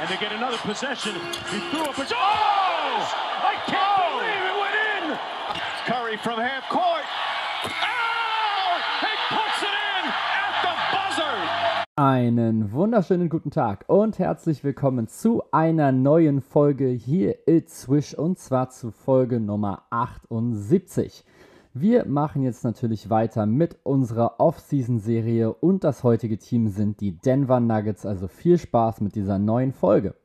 and they get another possession. He threw up a... Oh! I can't believe it went in! Curry from half court. Oh! He puts it in at the buzzer! Einen wunderschönen guten Tag und herzlich willkommen zu einer neuen Folge hier It's Swish und zwar zu Folge Nummer 78. Wir machen jetzt natürlich weiter mit unserer Off-Season-Serie und das heutige Team sind die Denver Nuggets, also viel Spaß mit dieser neuen Folge.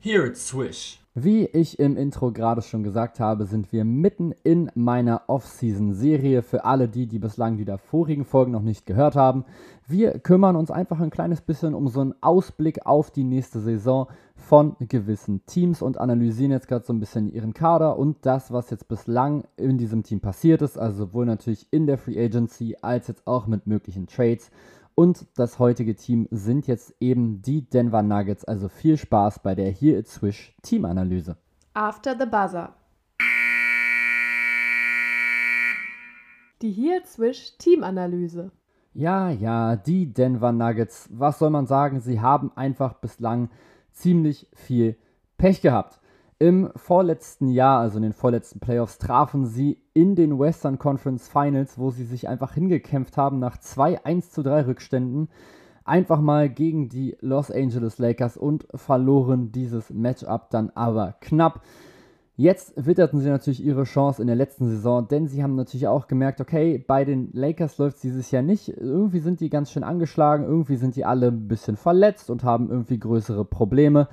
Here it's Swish. Wie ich im Intro gerade schon gesagt habe, sind wir mitten in meiner Off-Season-Serie. Für alle die, die bislang die davorigen Folgen noch nicht gehört haben. Wir kümmern uns einfach ein kleines bisschen um so einen Ausblick auf die nächste Saison von gewissen Teams und analysieren jetzt gerade so ein bisschen ihren Kader und das, was jetzt bislang in diesem Team passiert ist. Also sowohl natürlich in der Free Agency als jetzt auch mit möglichen Trades. Und das heutige Team sind jetzt eben die Denver Nuggets. Also viel Spaß bei der Here It's Swish Teamanalyse. After the Buzzer. Die Here It's Swish Teamanalyse. Ja, ja, die Denver Nuggets. Was soll man sagen? Sie haben einfach bislang ziemlich viel Pech gehabt. Im vorletzten Jahr, also in den vorletzten Playoffs, trafen sie in den Western Conference Finals, wo sie sich einfach hingekämpft haben nach zwei 1 zu 3 Rückständen, einfach mal gegen die Los Angeles Lakers und verloren dieses Matchup dann aber knapp. Jetzt witterten sie natürlich ihre Chance in der letzten Saison, denn sie haben natürlich auch gemerkt, okay, bei den Lakers läuft es dieses Jahr nicht. Irgendwie sind die ganz schön angeschlagen, irgendwie sind die alle ein bisschen verletzt und haben irgendwie größere Probleme.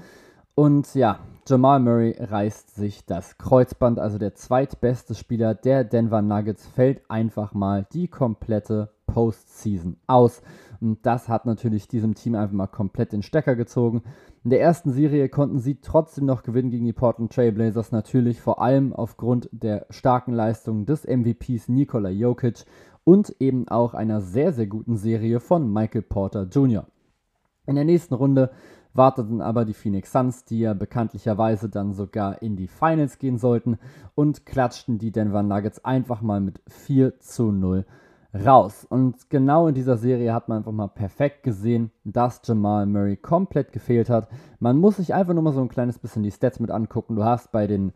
Und ja, Jamal Murray reißt sich das Kreuzband, also der zweitbeste Spieler der Denver Nuggets, fällt einfach mal die komplette Postseason aus. Und das hat natürlich diesem Team einfach mal komplett den Stecker gezogen. In der ersten Serie konnten sie trotzdem noch gewinnen gegen die Portland Trailblazers, natürlich vor allem aufgrund der starken Leistung des MVPs Nikola Jokic und eben auch einer sehr, sehr guten Serie von Michael Porter Jr. In der nächsten Runde warteten aber die Phoenix Suns, die ja bekanntlicherweise dann sogar in die Finals gehen sollten und klatschten die Denver Nuggets einfach mal mit 4 zu 0 raus. Und genau in dieser Serie hat man einfach mal perfekt gesehen, dass Jamal Murray komplett gefehlt hat. Man muss sich einfach nur mal so ein kleines bisschen die Stats mit angucken. Du hast bei den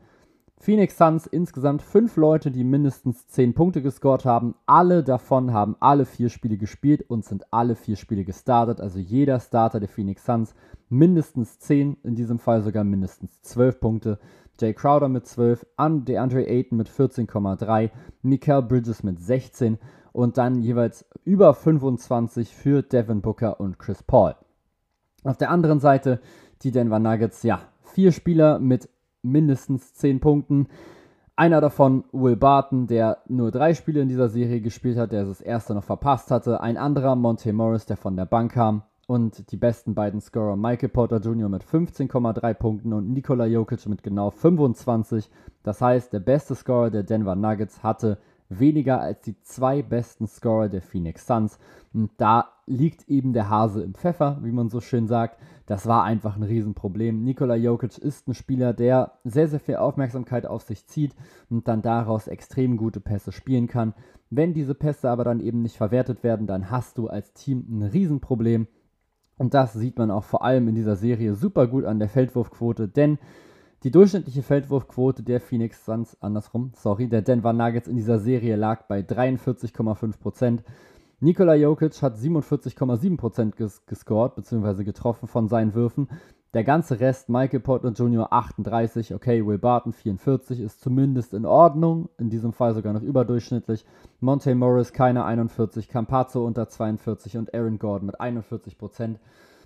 Phoenix Suns insgesamt fünf Leute, die mindestens zehn Punkte gescored haben. Alle davon haben alle vier Spiele gespielt und sind alle vier Spiele gestartet. Also jeder Starter der Phoenix Suns mindestens zehn, in diesem Fall sogar mindestens zwölf Punkte. Jay Crowder mit 12, DeAndre Ayton mit 14,3, Mikael Bridges mit 16 und dann jeweils über 25 für Devin Booker und Chris Paul. Auf der anderen Seite die Denver Nuggets, ja, vier Spieler mit mindestens 10 Punkten. Einer davon Will Barton, der nur drei Spiele in dieser Serie gespielt hat, der das erste noch verpasst hatte. Ein anderer Monte Morris, der von der Bank kam. Und die besten beiden Scorer Michael Porter Jr. mit 15,3 Punkten und Nikola Jokic mit genau 25. Das heißt, der beste Scorer der Denver Nuggets hatte weniger als die zwei besten Scorer der Phoenix Suns. Und da liegt eben der Hase im Pfeffer, wie man so schön sagt. Das war einfach ein Riesenproblem. Nikola Jokic ist ein Spieler, der sehr, sehr viel Aufmerksamkeit auf sich zieht und dann daraus extrem gute Pässe spielen kann. Wenn diese Pässe aber dann eben nicht verwertet werden, dann hast du als Team ein Riesenproblem. Und das sieht man auch vor allem in dieser Serie super gut an der Feldwurfquote, denn die durchschnittliche Feldwurfquote der Phoenix Suns, andersrum, sorry, der Denver Nuggets in dieser Serie lag bei 43,5%. Nikola Jokic hat 47,7% ges gescored bzw. getroffen von seinen Würfen. Der ganze Rest, Michael Porter Jr. 38, okay, Will Barton 44 ist zumindest in Ordnung, in diesem Fall sogar noch überdurchschnittlich. Monte Morris keine 41, Campazzo unter 42 und Aaron Gordon mit 41%.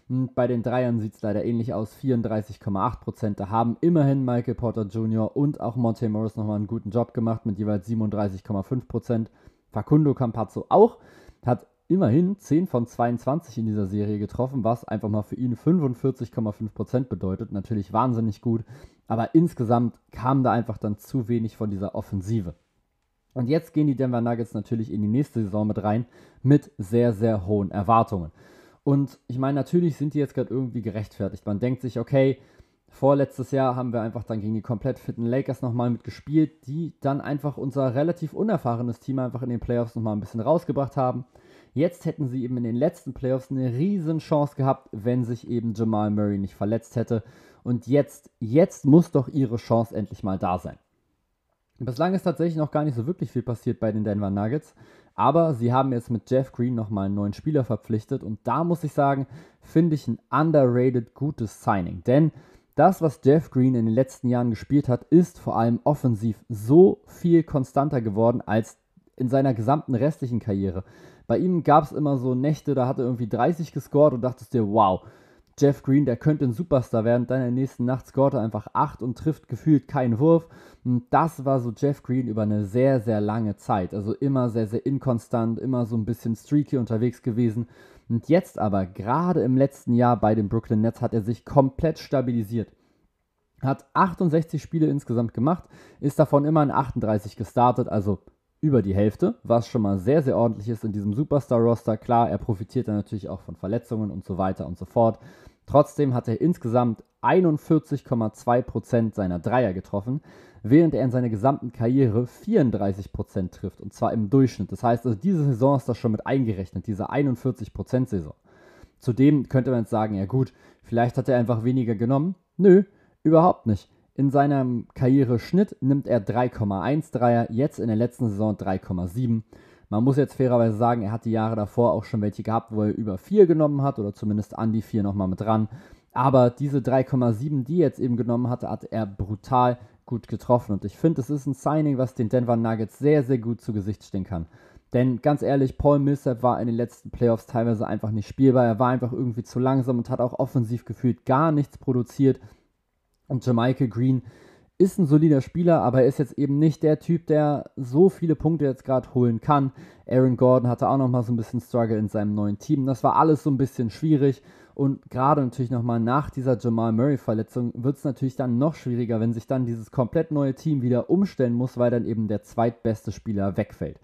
Und bei den Dreiern sieht es leider ähnlich aus, 34,8%. Da haben immerhin Michael Porter Jr. und auch Monte Morris nochmal einen guten Job gemacht mit jeweils 37,5%. Facundo Campazzo auch hat immerhin 10 von 22 in dieser Serie getroffen, was einfach mal für ihn 45,5% bedeutet. Natürlich wahnsinnig gut, aber insgesamt kam da einfach dann zu wenig von dieser Offensive. Und jetzt gehen die Denver Nuggets natürlich in die nächste Saison mit rein mit sehr, sehr hohen Erwartungen. Und ich meine, natürlich sind die jetzt gerade irgendwie gerechtfertigt. Man denkt sich, okay, Vorletztes Jahr haben wir einfach dann gegen die komplett fitten Lakers nochmal mitgespielt, die dann einfach unser relativ unerfahrenes Team einfach in den Playoffs nochmal ein bisschen rausgebracht haben. Jetzt hätten sie eben in den letzten Playoffs eine riesen Chance gehabt, wenn sich eben Jamal Murray nicht verletzt hätte. Und jetzt, jetzt muss doch ihre Chance endlich mal da sein. Bislang ist tatsächlich noch gar nicht so wirklich viel passiert bei den Denver Nuggets. Aber sie haben jetzt mit Jeff Green nochmal einen neuen Spieler verpflichtet. Und da muss ich sagen, finde ich ein underrated gutes Signing. Denn das, was Jeff Green in den letzten Jahren gespielt hat, ist vor allem offensiv so viel konstanter geworden als in seiner gesamten restlichen Karriere. Bei ihm gab es immer so Nächte, da hat er irgendwie 30 gescored und dachtest dir, wow, Jeff Green, der könnte ein Superstar werden. Dann in der nächsten Nacht scoret er einfach 8 und trifft gefühlt keinen Wurf. Und das war so Jeff Green über eine sehr, sehr lange Zeit. Also immer sehr, sehr inkonstant, immer so ein bisschen streaky unterwegs gewesen. Und jetzt aber, gerade im letzten Jahr bei den Brooklyn Nets, hat er sich komplett stabilisiert. Hat 68 Spiele insgesamt gemacht, ist davon immer in 38 gestartet, also über die Hälfte, was schon mal sehr, sehr ordentlich ist in diesem Superstar-Roster. Klar, er profitiert dann natürlich auch von Verletzungen und so weiter und so fort. Trotzdem hat er insgesamt 41,2% seiner Dreier getroffen, während er in seiner gesamten Karriere 34% trifft, und zwar im Durchschnitt. Das heißt, also diese Saison ist das schon mit eingerechnet, diese 41%-Saison. Zudem könnte man jetzt sagen, ja gut, vielleicht hat er einfach weniger genommen. Nö, überhaupt nicht. In seinem Karriereschnitt nimmt er 3,1 Dreier, jetzt in der letzten Saison 3,7. Man muss jetzt fairerweise sagen, er hat die Jahre davor auch schon welche gehabt, wo er über 4 genommen hat oder zumindest an die 4 nochmal mit dran. Aber diese 3,7, die er jetzt eben genommen hatte, hat er brutal gut getroffen. Und ich finde, es ist ein Signing, was den Denver Nuggets sehr, sehr gut zu Gesicht stehen kann. Denn ganz ehrlich, Paul Millsap war in den letzten Playoffs teilweise einfach nicht spielbar. Er war einfach irgendwie zu langsam und hat auch offensiv gefühlt gar nichts produziert. Und Jamichael Green ist ein solider Spieler, aber er ist jetzt eben nicht der Typ, der so viele Punkte jetzt gerade holen kann. Aaron Gordon hatte auch nochmal so ein bisschen Struggle in seinem neuen Team. Das war alles so ein bisschen schwierig. Und gerade natürlich nochmal nach dieser Jamal Murray-Verletzung wird es natürlich dann noch schwieriger, wenn sich dann dieses komplett neue Team wieder umstellen muss, weil dann eben der zweitbeste Spieler wegfällt.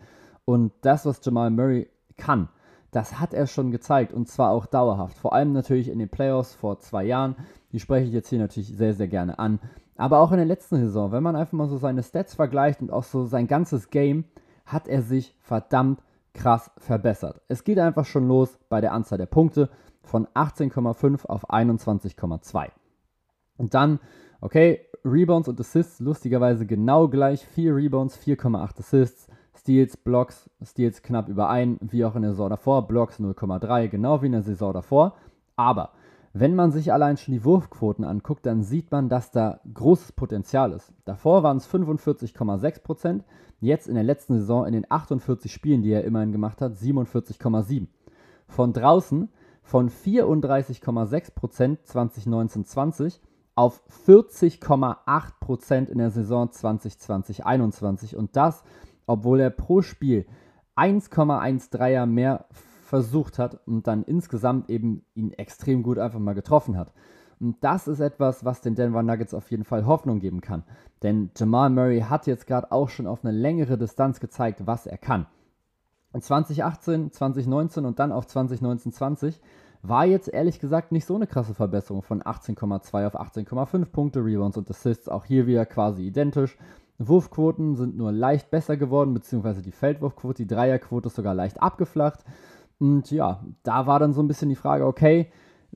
Und das, was Jamal Murray kann, das hat er schon gezeigt und zwar auch dauerhaft. Vor allem natürlich in den Playoffs vor zwei Jahren. Die spreche ich jetzt hier natürlich sehr, sehr gerne an. Aber auch in der letzten Saison, wenn man einfach mal so seine Stats vergleicht und auch so sein ganzes Game, hat er sich verdammt krass verbessert. Es geht einfach schon los bei der Anzahl der Punkte von 18,5 auf 21,2. Und dann, okay, Rebounds und Assists lustigerweise genau gleich. 4 Rebounds, 4,8 Assists. Steals, Blocks, Steals knapp über 1, wie auch in der Saison davor, Blocks 0,3, genau wie in der Saison davor. Aber wenn man sich allein schon die Wurfquoten anguckt, dann sieht man, dass da großes Potenzial ist. Davor waren es 45,6%, jetzt in der letzten Saison in den 48 Spielen, die er immerhin gemacht hat, 47,7%. Von draußen von 34,6% 2019-20 auf 40,8% in der Saison 2020-21 und das obwohl er pro Spiel 1,13er mehr versucht hat und dann insgesamt eben ihn extrem gut einfach mal getroffen hat. Und das ist etwas, was den Denver Nuggets auf jeden Fall Hoffnung geben kann. Denn Jamal Murray hat jetzt gerade auch schon auf eine längere Distanz gezeigt, was er kann. In 2018, 2019 und dann auf 2019, 20 war jetzt ehrlich gesagt nicht so eine krasse Verbesserung von 18,2 auf 18,5 Punkte, Rebounds und Assists auch hier wieder quasi identisch. Wurfquoten sind nur leicht besser geworden, beziehungsweise die Feldwurfquote, die Dreierquote ist sogar leicht abgeflacht. Und ja, da war dann so ein bisschen die Frage, okay,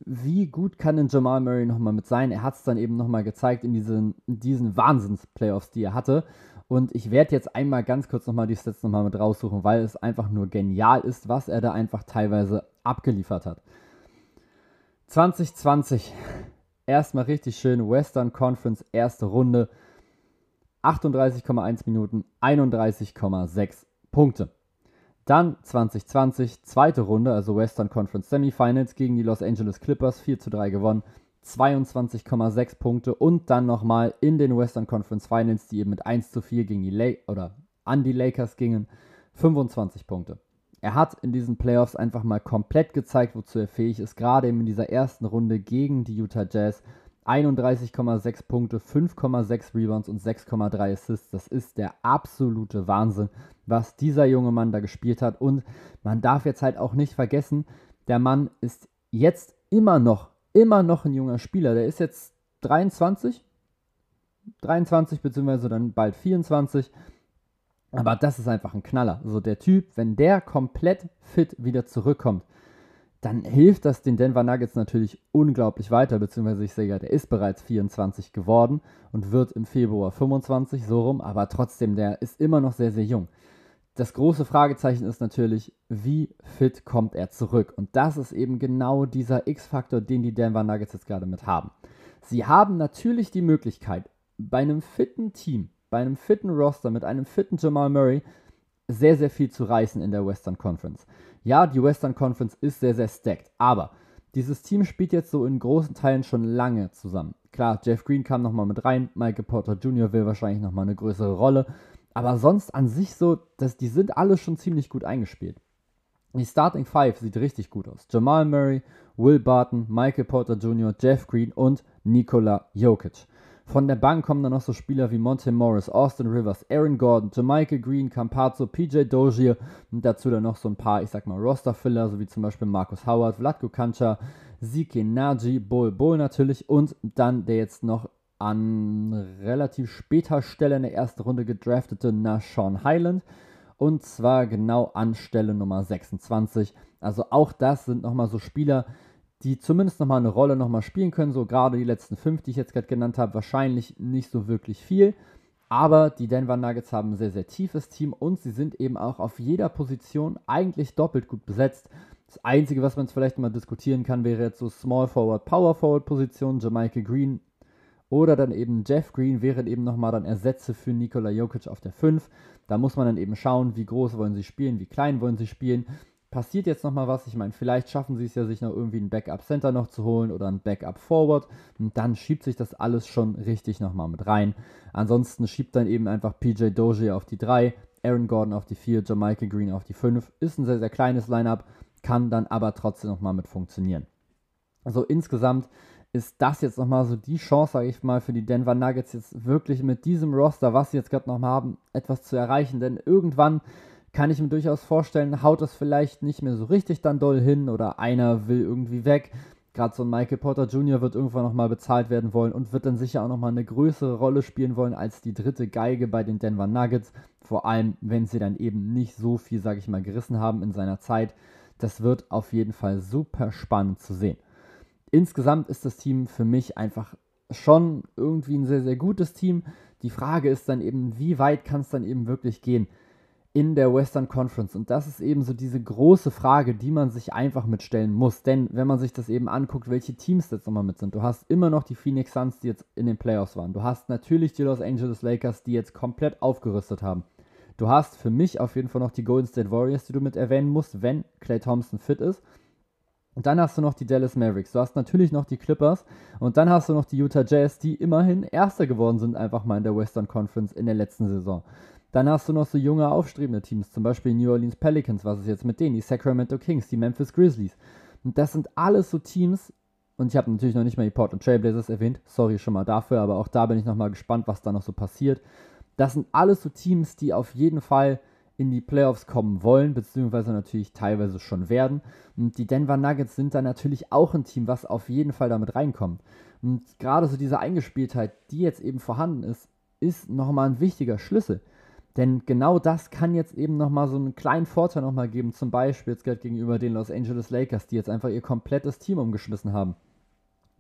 wie gut kann denn Jamal Murray nochmal mit sein? Er hat es dann eben nochmal gezeigt in diesen, in diesen Wahnsinns-Playoffs, die er hatte. Und ich werde jetzt einmal ganz kurz nochmal die Stats nochmal mit raussuchen, weil es einfach nur genial ist, was er da einfach teilweise abgeliefert hat. 2020, erstmal richtig schön, Western Conference, erste Runde. 38,1 Minuten, 31,6 Punkte. Dann 2020, zweite Runde, also Western Conference Semifinals gegen die Los Angeles Clippers, 4 zu 3 gewonnen, 22,6 Punkte und dann nochmal in den Western Conference Finals, die eben mit 1 zu 4 gegen die La oder an die Lakers gingen, 25 Punkte. Er hat in diesen Playoffs einfach mal komplett gezeigt, wozu er fähig ist, gerade eben in dieser ersten Runde gegen die Utah Jazz 31,6 Punkte, 5,6 Rebounds und 6,3 Assists. Das ist der absolute Wahnsinn, was dieser junge Mann da gespielt hat. Und man darf jetzt halt auch nicht vergessen, der Mann ist jetzt immer noch, immer noch ein junger Spieler. Der ist jetzt 23, 23 beziehungsweise dann bald 24. Aber das ist einfach ein Knaller. So der Typ, wenn der komplett fit wieder zurückkommt, dann hilft das den Denver Nuggets natürlich unglaublich weiter, beziehungsweise ich sehe ja, der ist bereits 24 geworden und wird im Februar 25 so rum, aber trotzdem, der ist immer noch sehr, sehr jung. Das große Fragezeichen ist natürlich, wie fit kommt er zurück? Und das ist eben genau dieser X-Faktor, den die Denver Nuggets jetzt gerade mit haben. Sie haben natürlich die Möglichkeit, bei einem fitten Team, bei einem fitten Roster mit einem fitten Jamal Murray sehr, sehr viel zu reißen in der Western Conference. Ja, die Western Conference ist sehr, sehr stacked, aber dieses Team spielt jetzt so in großen Teilen schon lange zusammen. Klar, Jeff Green kam nochmal mit rein, Michael Porter Jr. will wahrscheinlich nochmal eine größere Rolle, aber sonst an sich so, dass die sind alle schon ziemlich gut eingespielt. Die Starting Five sieht richtig gut aus. Jamal Murray, Will Barton, Michael Porter Jr., Jeff Green und Nikola Jokic. Von der Bank kommen dann noch so Spieler wie Monte Morris, Austin Rivers, Aaron Gordon, Jamaica Green, Campazzo, PJ Dozier und dazu dann noch so ein paar, ich sag mal, Roster-Filler, so wie zum Beispiel Markus Howard, Vladko Kancha, Zike Naji, Bol Bol natürlich und dann der jetzt noch an relativ später Stelle in der ersten Runde gedraftete Nashon Highland. Und zwar genau an Stelle Nummer 26. Also auch das sind nochmal so Spieler, die zumindest nochmal eine Rolle nochmal spielen können. So gerade die letzten fünf, die ich jetzt gerade genannt habe, wahrscheinlich nicht so wirklich viel. Aber die Denver Nuggets haben ein sehr, sehr tiefes Team und sie sind eben auch auf jeder Position eigentlich doppelt gut besetzt. Das Einzige, was man jetzt vielleicht mal diskutieren kann, wäre jetzt so Small Forward, Power Forward Position. Jamaica Green oder dann eben Jeff Green wären eben nochmal dann Ersätze für Nikola Jokic auf der 5. Da muss man dann eben schauen, wie groß wollen sie spielen, wie klein wollen sie spielen. Passiert jetzt nochmal was? Ich meine, vielleicht schaffen sie es ja, sich noch irgendwie ein Backup-Center noch zu holen oder ein Backup-Forward. Und dann schiebt sich das alles schon richtig nochmal mit rein. Ansonsten schiebt dann eben einfach PJ Dozier auf die 3, Aaron Gordon auf die 4, Jamaica Green auf die 5. Ist ein sehr, sehr kleines Lineup, kann dann aber trotzdem nochmal mit funktionieren. Also insgesamt ist das jetzt nochmal so die Chance, sage ich mal, für die Denver Nuggets jetzt wirklich mit diesem Roster, was sie jetzt gerade noch haben, etwas zu erreichen. Denn irgendwann kann ich mir durchaus vorstellen, haut das vielleicht nicht mehr so richtig dann doll hin oder einer will irgendwie weg. Gerade so ein Michael Porter Jr. wird irgendwann nochmal bezahlt werden wollen und wird dann sicher auch nochmal eine größere Rolle spielen wollen als die dritte Geige bei den Denver Nuggets. Vor allem, wenn sie dann eben nicht so viel, sage ich mal, gerissen haben in seiner Zeit. Das wird auf jeden Fall super spannend zu sehen insgesamt ist das Team für mich einfach schon irgendwie ein sehr, sehr gutes Team. Die Frage ist dann eben, wie weit kann es dann eben wirklich gehen in der Western Conference? Und das ist eben so diese große Frage, die man sich einfach mitstellen muss. Denn wenn man sich das eben anguckt, welche Teams jetzt nochmal mit sind, du hast immer noch die Phoenix Suns, die jetzt in den Playoffs waren. Du hast natürlich die Los Angeles Lakers, die jetzt komplett aufgerüstet haben. Du hast für mich auf jeden Fall noch die Golden State Warriors, die du mit erwähnen musst, wenn Clay Thompson fit ist. Und dann hast du noch die Dallas Mavericks. Du hast natürlich noch die Clippers. Und dann hast du noch die Utah Jazz, die immerhin Erster geworden sind, einfach mal in der Western Conference in der letzten Saison. Dann hast du noch so junge, aufstrebende Teams, zum Beispiel New Orleans Pelicans, was ist jetzt mit denen? Die Sacramento Kings, die Memphis Grizzlies. Und das sind alles so Teams, und ich habe natürlich noch nicht mal die Portland Trailblazers erwähnt, sorry schon mal dafür, aber auch da bin ich nochmal gespannt, was da noch so passiert. Das sind alles so Teams, die auf jeden Fall in die Playoffs kommen wollen, beziehungsweise natürlich teilweise schon werden. Und die Denver Nuggets sind da natürlich auch ein Team, was auf jeden Fall damit reinkommt. Und gerade so diese Eingespieltheit, die jetzt eben vorhanden ist, ist nochmal ein wichtiger Schlüssel. Denn genau das kann jetzt eben nochmal so einen kleinen Vorteil nochmal geben, zum Beispiel jetzt gegenüber den Los Angeles Lakers, die jetzt einfach ihr komplettes Team umgeschmissen haben.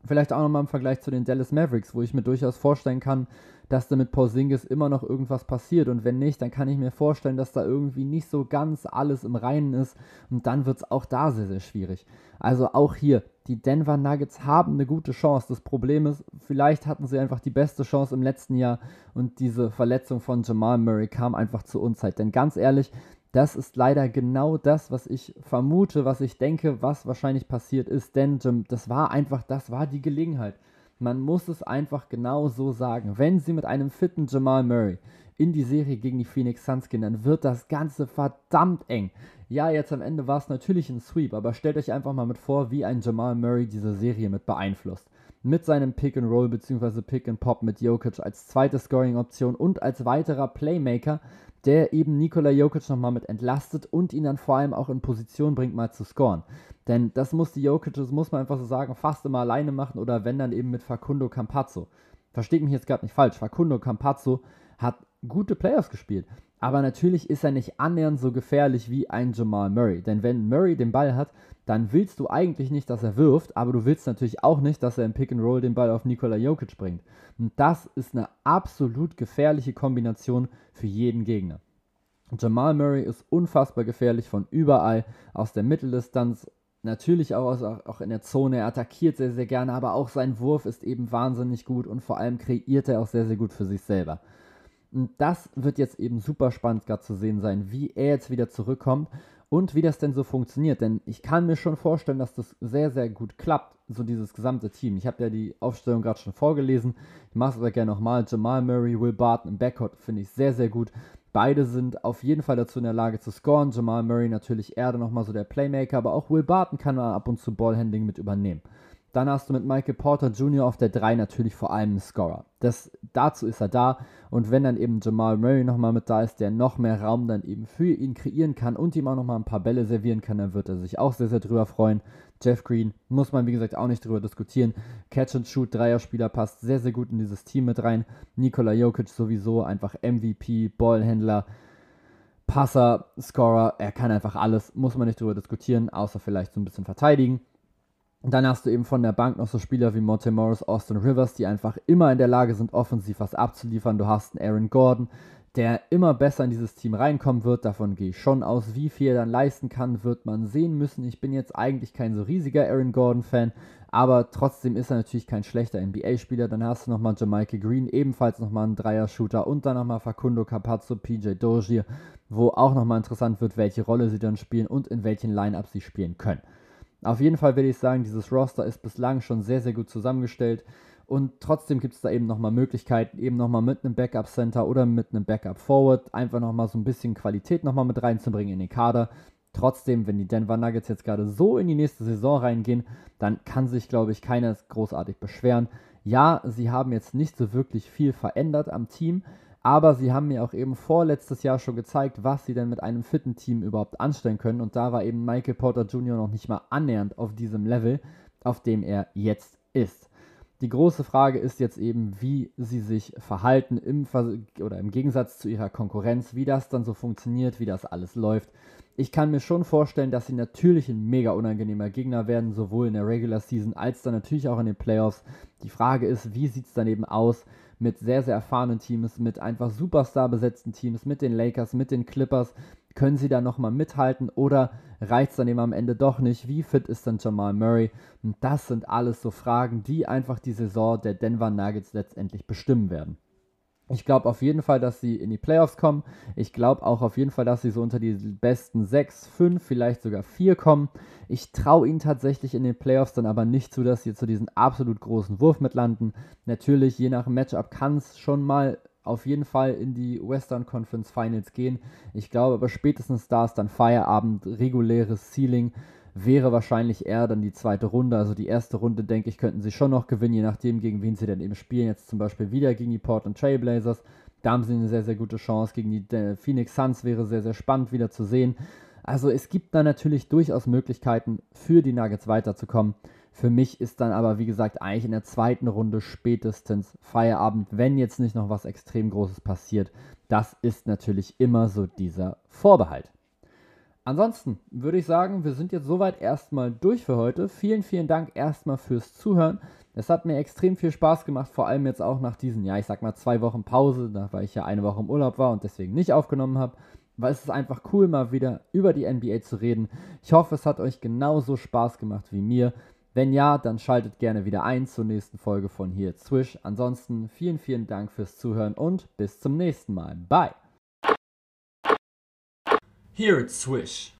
Vielleicht auch nochmal im Vergleich zu den Dallas Mavericks, wo ich mir durchaus vorstellen kann, dass da mit Porzingis immer noch irgendwas passiert. Und wenn nicht, dann kann ich mir vorstellen, dass da irgendwie nicht so ganz alles im Reinen ist. Und dann wird es auch da sehr, sehr schwierig. Also auch hier, die Denver Nuggets haben eine gute Chance. Das Problem ist, vielleicht hatten sie einfach die beste Chance im letzten Jahr und diese Verletzung von Jamal Murray kam einfach zur Unzeit. Denn ganz ehrlich, das ist leider genau das, was ich vermute, was ich denke, was wahrscheinlich passiert ist. Denn das war einfach, das war die Gelegenheit. Man muss es einfach genau so sagen. Wenn sie mit einem fitten Jamal Murray in die Serie gegen die Phoenix Suns gehen, dann wird das Ganze verdammt eng. Ja, jetzt am Ende war es natürlich ein Sweep, aber stellt euch einfach mal mit vor, wie ein Jamal Murray diese Serie mit beeinflusst. Mit seinem Pick and Roll bzw. Pick and Pop mit Jokic als zweite Scoring-Option und als weiterer Playmaker, der eben Nikola Jokic nochmal mit entlastet und ihn dann vor allem auch in Position bringt, mal zu scoren. Denn das muss die Jokic, das muss man einfach so sagen, fast immer alleine machen oder wenn dann eben mit Facundo Campazzo. Versteht mich jetzt gerade nicht falsch, Facundo Campazzo hat gute Playoffs gespielt. Aber natürlich ist er nicht annähernd so gefährlich wie ein Jamal Murray. Denn wenn Murray den Ball hat, dann willst du eigentlich nicht, dass er wirft, aber du willst natürlich auch nicht, dass er im Pick and Roll den Ball auf Nikola Jokic bringt. Und das ist eine absolut gefährliche Kombination für jeden Gegner. Jamal Murray ist unfassbar gefährlich von überall, aus der Mitteldistanz, natürlich auch, auch in der Zone. Er attackiert sehr, sehr gerne, aber auch sein Wurf ist eben wahnsinnig gut und vor allem kreiert er auch sehr, sehr gut für sich selber. Und das wird jetzt eben super spannend gerade zu sehen sein, wie er jetzt wieder zurückkommt und wie das denn so funktioniert. Denn ich kann mir schon vorstellen, dass das sehr, sehr gut klappt, so dieses gesamte Team. Ich habe ja die Aufstellung gerade schon vorgelesen. Ich mache es aber gerne nochmal. Jamal Murray, Will Barton im Backcourt finde ich sehr, sehr gut. Beide sind auf jeden Fall dazu in der Lage zu scoren. Jamal Murray natürlich eher nochmal so der Playmaker, aber auch Will Barton kann ab und zu Ballhandling mit übernehmen. Dann hast du mit Michael Porter Jr. auf der 3 natürlich vor allem einen Scorer. Das, dazu ist er da. Und wenn dann eben Jamal Murray nochmal mit da ist, der noch mehr Raum dann eben für ihn kreieren kann und ihm auch nochmal ein paar Bälle servieren kann, dann wird er sich auch sehr, sehr drüber freuen. Jeff Green muss man, wie gesagt, auch nicht drüber diskutieren. Catch-and-Shoot, Dreierspieler passt sehr, sehr gut in dieses Team mit rein. Nikola Jokic sowieso einfach MVP, Ballhändler. Passer, Scorer, er kann einfach alles, muss man nicht drüber diskutieren, außer vielleicht so ein bisschen verteidigen. Dann hast du eben von der Bank noch so Spieler wie Monte Morris, Austin Rivers, die einfach immer in der Lage sind, offensiv was abzuliefern. Du hast einen Aaron Gordon, der immer besser in dieses Team reinkommen wird. Davon gehe ich schon aus. Wie viel er dann leisten kann, wird man sehen müssen. Ich bin jetzt eigentlich kein so riesiger Aaron Gordon-Fan, aber trotzdem ist er natürlich kein schlechter NBA-Spieler. Dann hast du nochmal Jamaica Green, ebenfalls nochmal einen Dreier-Shooter und dann nochmal Facundo Capazzo, PJ Dozier, wo auch nochmal interessant wird, welche Rolle sie dann spielen und in welchen Lineups sie spielen können. Auf jeden Fall würde ich sagen, dieses Roster ist bislang schon sehr, sehr gut zusammengestellt. Und trotzdem gibt es da eben nochmal Möglichkeiten, eben nochmal mit einem Backup Center oder mit einem Backup Forward einfach nochmal so ein bisschen Qualität nochmal mit reinzubringen in den Kader. Trotzdem, wenn die Denver Nuggets jetzt gerade so in die nächste Saison reingehen, dann kann sich, glaube ich, keiner großartig beschweren. Ja, sie haben jetzt nicht so wirklich viel verändert am Team, aber sie haben mir auch eben vorletztes Jahr schon gezeigt, was sie denn mit einem fitten Team überhaupt anstellen können. Und da war eben Michael Porter Jr. noch nicht mal annähernd auf diesem Level, auf dem er jetzt ist. Die große Frage ist jetzt eben, wie sie sich verhalten im, oder im Gegensatz zu ihrer Konkurrenz, wie das dann so funktioniert, wie das alles läuft. Ich kann mir schon vorstellen, dass sie natürlich ein mega unangenehmer Gegner werden, sowohl in der Regular Season als dann natürlich auch in den Playoffs. Die Frage ist, wie sieht es dann eben aus? Mit sehr, sehr erfahrenen Teams, mit einfach Superstar besetzten Teams, mit den Lakers, mit den Clippers. Können sie da nochmal mithalten oder reicht es dann eben am Ende doch nicht? Wie fit ist dann Jamal Murray? Und das sind alles so Fragen, die einfach die Saison der Denver Nuggets letztendlich bestimmen werden. Ich glaube auf jeden Fall, dass sie in die Playoffs kommen. Ich glaube auch auf jeden Fall, dass sie so unter die besten 6, 5, vielleicht sogar 4 kommen. Ich traue ihnen tatsächlich in den Playoffs dann aber nicht zu, dass sie zu diesem absolut großen Wurf mitlanden. Natürlich, je nach Matchup kann es schon mal auf jeden Fall in die Western Conference Finals gehen. Ich glaube aber spätestens da ist dann Feierabend, reguläres Ceiling wäre wahrscheinlich eher dann die zweite Runde. Also die erste Runde, denke ich, könnten sie schon noch gewinnen, je nachdem, gegen wen sie dann eben spielen. Jetzt zum Beispiel wieder gegen die Portland Trailblazers. Da haben sie eine sehr, sehr gute Chance. Gegen die äh, Phoenix Suns wäre sehr, sehr spannend wieder zu sehen. Also es gibt da natürlich durchaus Möglichkeiten für die Nuggets weiterzukommen. Für mich ist dann aber, wie gesagt, eigentlich in der zweiten Runde spätestens Feierabend, wenn jetzt nicht noch was extrem Großes passiert. Das ist natürlich immer so dieser Vorbehalt. Ansonsten würde ich sagen, wir sind jetzt soweit erstmal durch für heute. Vielen, vielen Dank erstmal fürs Zuhören. Es hat mir extrem viel Spaß gemacht, vor allem jetzt auch nach diesen, ja, ich sag mal zwei Wochen Pause, weil ich ja eine Woche im Urlaub war und deswegen nicht aufgenommen habe. Weil es ist einfach cool, mal wieder über die NBA zu reden. Ich hoffe, es hat euch genauso Spaß gemacht wie mir. Wenn ja, dann schaltet gerne wieder ein zur nächsten Folge von hier Swish. Ansonsten vielen, vielen Dank fürs Zuhören und bis zum nächsten Mal. Bye! Here at Swish.